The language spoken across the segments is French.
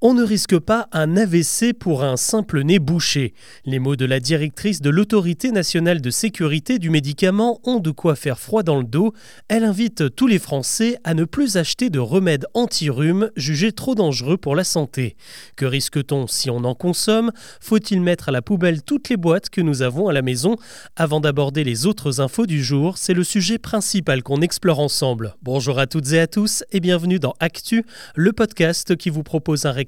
On ne risque pas un AVC pour un simple nez bouché. Les mots de la directrice de l'Autorité nationale de sécurité du médicament ont de quoi faire froid dans le dos. Elle invite tous les Français à ne plus acheter de remèdes anti-rhume jugés trop dangereux pour la santé. Que risque-t-on si on en consomme? Faut-il mettre à la poubelle toutes les boîtes que nous avons à la maison? Avant d'aborder les autres infos du jour, c'est le sujet principal qu'on explore ensemble. Bonjour à toutes et à tous et bienvenue dans Actu, le podcast qui vous propose un récap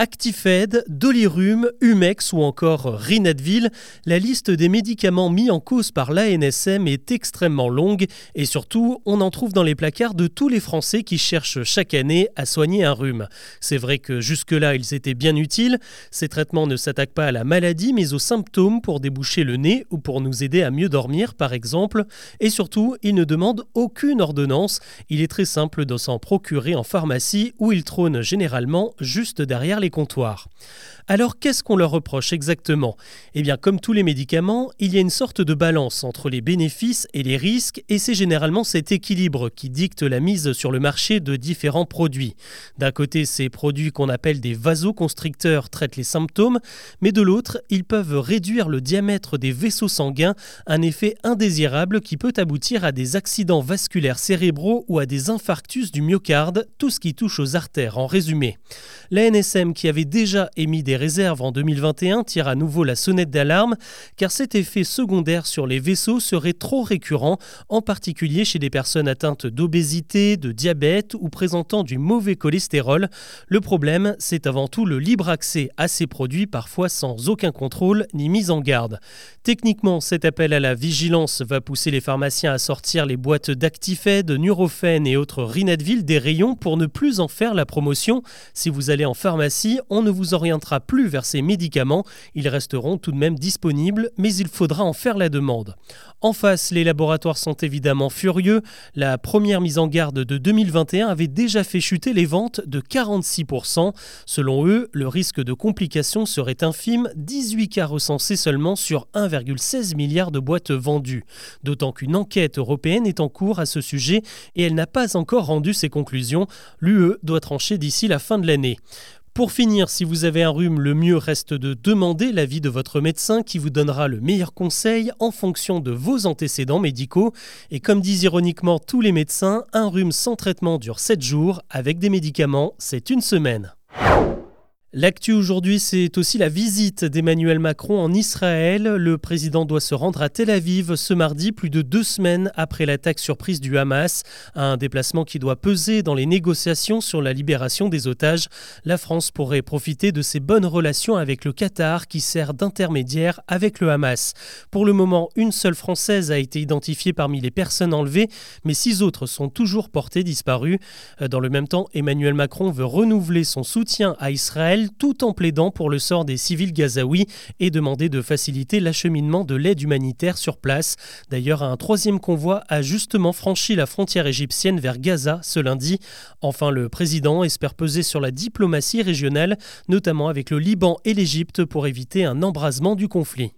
Actifed, Dolirum, Humex ou encore Rinadville, la liste des médicaments mis en cause par l'ANSM est extrêmement longue et surtout, on en trouve dans les placards de tous les Français qui cherchent chaque année à soigner un rhume. C'est vrai que jusque-là, ils étaient bien utiles. Ces traitements ne s'attaquent pas à la maladie mais aux symptômes pour déboucher le nez ou pour nous aider à mieux dormir par exemple. Et surtout, ils ne demandent aucune ordonnance. Il est très simple de s'en procurer en pharmacie où ils trônent généralement juste derrière les Alors qu'est-ce qu'on leur reproche exactement? Eh bien comme tous les médicaments, il y a une sorte de balance entre les bénéfices et les risques et c'est généralement cet équilibre qui dicte la mise sur le marché de différents produits. D'un côté, ces produits qu'on appelle des vasoconstricteurs traitent les symptômes, mais de l'autre, ils peuvent réduire le diamètre des vaisseaux sanguins, un effet indésirable qui peut aboutir à des accidents vasculaires cérébraux ou à des infarctus du myocarde, tout ce qui touche aux artères en résumé. La NSM qui avait déjà émis des réserves en 2021 tire à nouveau la sonnette d'alarme car cet effet secondaire sur les vaisseaux serait trop récurrent, en particulier chez des personnes atteintes d'obésité, de diabète ou présentant du mauvais cholestérol. Le problème, c'est avant tout le libre accès à ces produits, parfois sans aucun contrôle ni mise en garde. Techniquement, cet appel à la vigilance va pousser les pharmaciens à sortir les boîtes d'Actifed, Nurofen et autres Rinadville des rayons pour ne plus en faire la promotion. Si vous allez en pharmacie, on ne vous orientera plus vers ces médicaments. Ils resteront tout de même disponibles, mais il faudra en faire la demande. En face, les laboratoires sont évidemment furieux. La première mise en garde de 2021 avait déjà fait chuter les ventes de 46%. Selon eux, le risque de complications serait infime, 18 cas recensés seulement sur 1,16 milliard de boîtes vendues. D'autant qu'une enquête européenne est en cours à ce sujet et elle n'a pas encore rendu ses conclusions. L'UE doit trancher d'ici la fin de l'année. Pour finir, si vous avez un rhume, le mieux reste de demander l'avis de votre médecin qui vous donnera le meilleur conseil en fonction de vos antécédents médicaux. Et comme disent ironiquement tous les médecins, un rhume sans traitement dure 7 jours, avec des médicaments, c'est une semaine. L'actu aujourd'hui, c'est aussi la visite d'Emmanuel Macron en Israël. Le président doit se rendre à Tel Aviv ce mardi, plus de deux semaines après l'attaque surprise du Hamas. Un déplacement qui doit peser dans les négociations sur la libération des otages. La France pourrait profiter de ses bonnes relations avec le Qatar qui sert d'intermédiaire avec le Hamas. Pour le moment, une seule Française a été identifiée parmi les personnes enlevées, mais six autres sont toujours portées disparues. Dans le même temps, Emmanuel Macron veut renouveler son soutien à Israël tout en plaidant pour le sort des civils gazaouis et demander de faciliter l'acheminement de l'aide humanitaire sur place. D'ailleurs, un troisième convoi a justement franchi la frontière égyptienne vers Gaza ce lundi. Enfin, le président espère peser sur la diplomatie régionale, notamment avec le Liban et l'Égypte pour éviter un embrasement du conflit.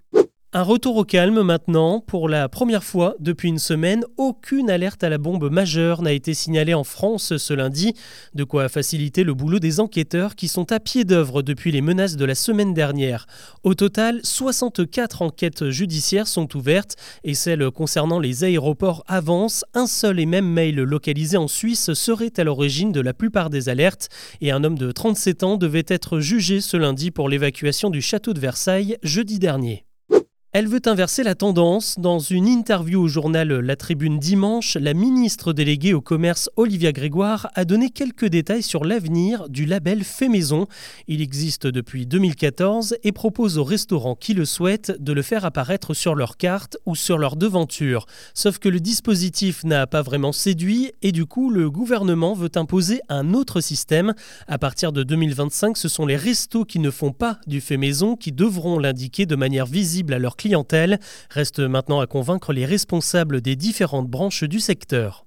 Un retour au calme maintenant. Pour la première fois depuis une semaine, aucune alerte à la bombe majeure n'a été signalée en France ce lundi, de quoi faciliter le boulot des enquêteurs qui sont à pied d'œuvre depuis les menaces de la semaine dernière. Au total, 64 enquêtes judiciaires sont ouvertes et celles concernant les aéroports avancent. Un seul et même mail localisé en Suisse serait à l'origine de la plupart des alertes et un homme de 37 ans devait être jugé ce lundi pour l'évacuation du château de Versailles jeudi dernier. Elle veut inverser la tendance. Dans une interview au journal La Tribune dimanche, la ministre déléguée au commerce Olivia Grégoire a donné quelques détails sur l'avenir du label Fait Maison. Il existe depuis 2014 et propose aux restaurants qui le souhaitent de le faire apparaître sur leur carte ou sur leur devanture. Sauf que le dispositif n'a pas vraiment séduit et du coup le gouvernement veut imposer un autre système. À partir de 2025, ce sont les restos qui ne font pas du Fait Maison qui devront l'indiquer de manière visible à leur clientèle. Reste maintenant à convaincre les responsables des différentes branches du secteur.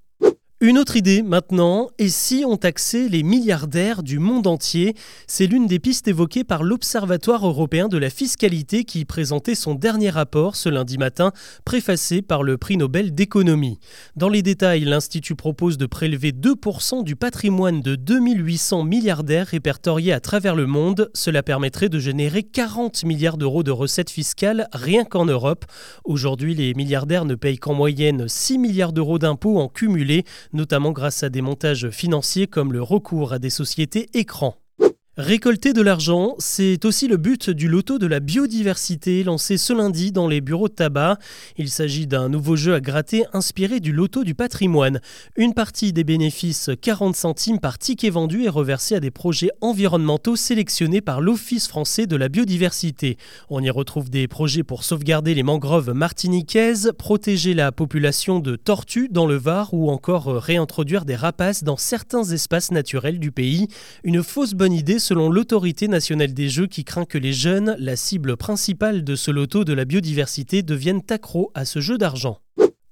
Une autre idée maintenant, et si on taxait les milliardaires du monde entier? C'est l'une des pistes évoquées par l'Observatoire européen de la fiscalité qui présentait son dernier rapport ce lundi matin, préfacé par le prix Nobel d'économie. Dans les détails, l'Institut propose de prélever 2% du patrimoine de 2800 milliardaires répertoriés à travers le monde. Cela permettrait de générer 40 milliards d'euros de recettes fiscales rien qu'en Europe. Aujourd'hui, les milliardaires ne payent qu'en moyenne 6 milliards d'euros d'impôts en cumulé notamment grâce à des montages financiers comme le recours à des sociétés écrans. Récolter de l'argent, c'est aussi le but du loto de la biodiversité lancé ce lundi dans les bureaux de tabac. Il s'agit d'un nouveau jeu à gratter inspiré du loto du patrimoine. Une partie des bénéfices, 40 centimes par ticket vendu, est reversée à des projets environnementaux sélectionnés par l'Office français de la biodiversité. On y retrouve des projets pour sauvegarder les mangroves martiniquaises, protéger la population de tortues dans le Var ou encore réintroduire des rapaces dans certains espaces naturels du pays. Une fausse bonne idée selon l'autorité nationale des jeux qui craint que les jeunes, la cible principale de ce loto de la biodiversité, deviennent accros à ce jeu d'argent.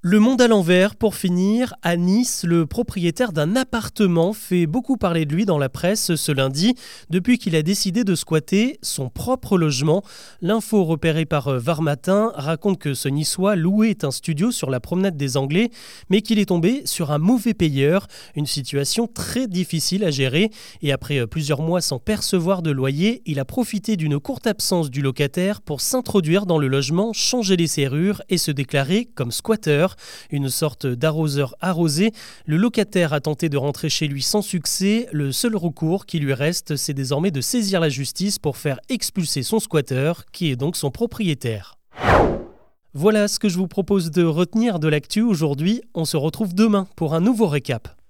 Le monde à l'envers, pour finir, à Nice, le propriétaire d'un appartement fait beaucoup parler de lui dans la presse ce lundi, depuis qu'il a décidé de squatter son propre logement. L'info repérée par Var Matin raconte que ce niçois louait un studio sur la promenade des Anglais, mais qu'il est tombé sur un mauvais payeur, une situation très difficile à gérer, et après plusieurs mois sans percevoir de loyer, il a profité d'une courte absence du locataire pour s'introduire dans le logement, changer les serrures et se déclarer comme squatteur une sorte d'arroseur arrosé. Le locataire a tenté de rentrer chez lui sans succès. Le seul recours qui lui reste, c'est désormais de saisir la justice pour faire expulser son squatteur, qui est donc son propriétaire. Voilà ce que je vous propose de retenir de l'actu aujourd'hui. On se retrouve demain pour un nouveau récap.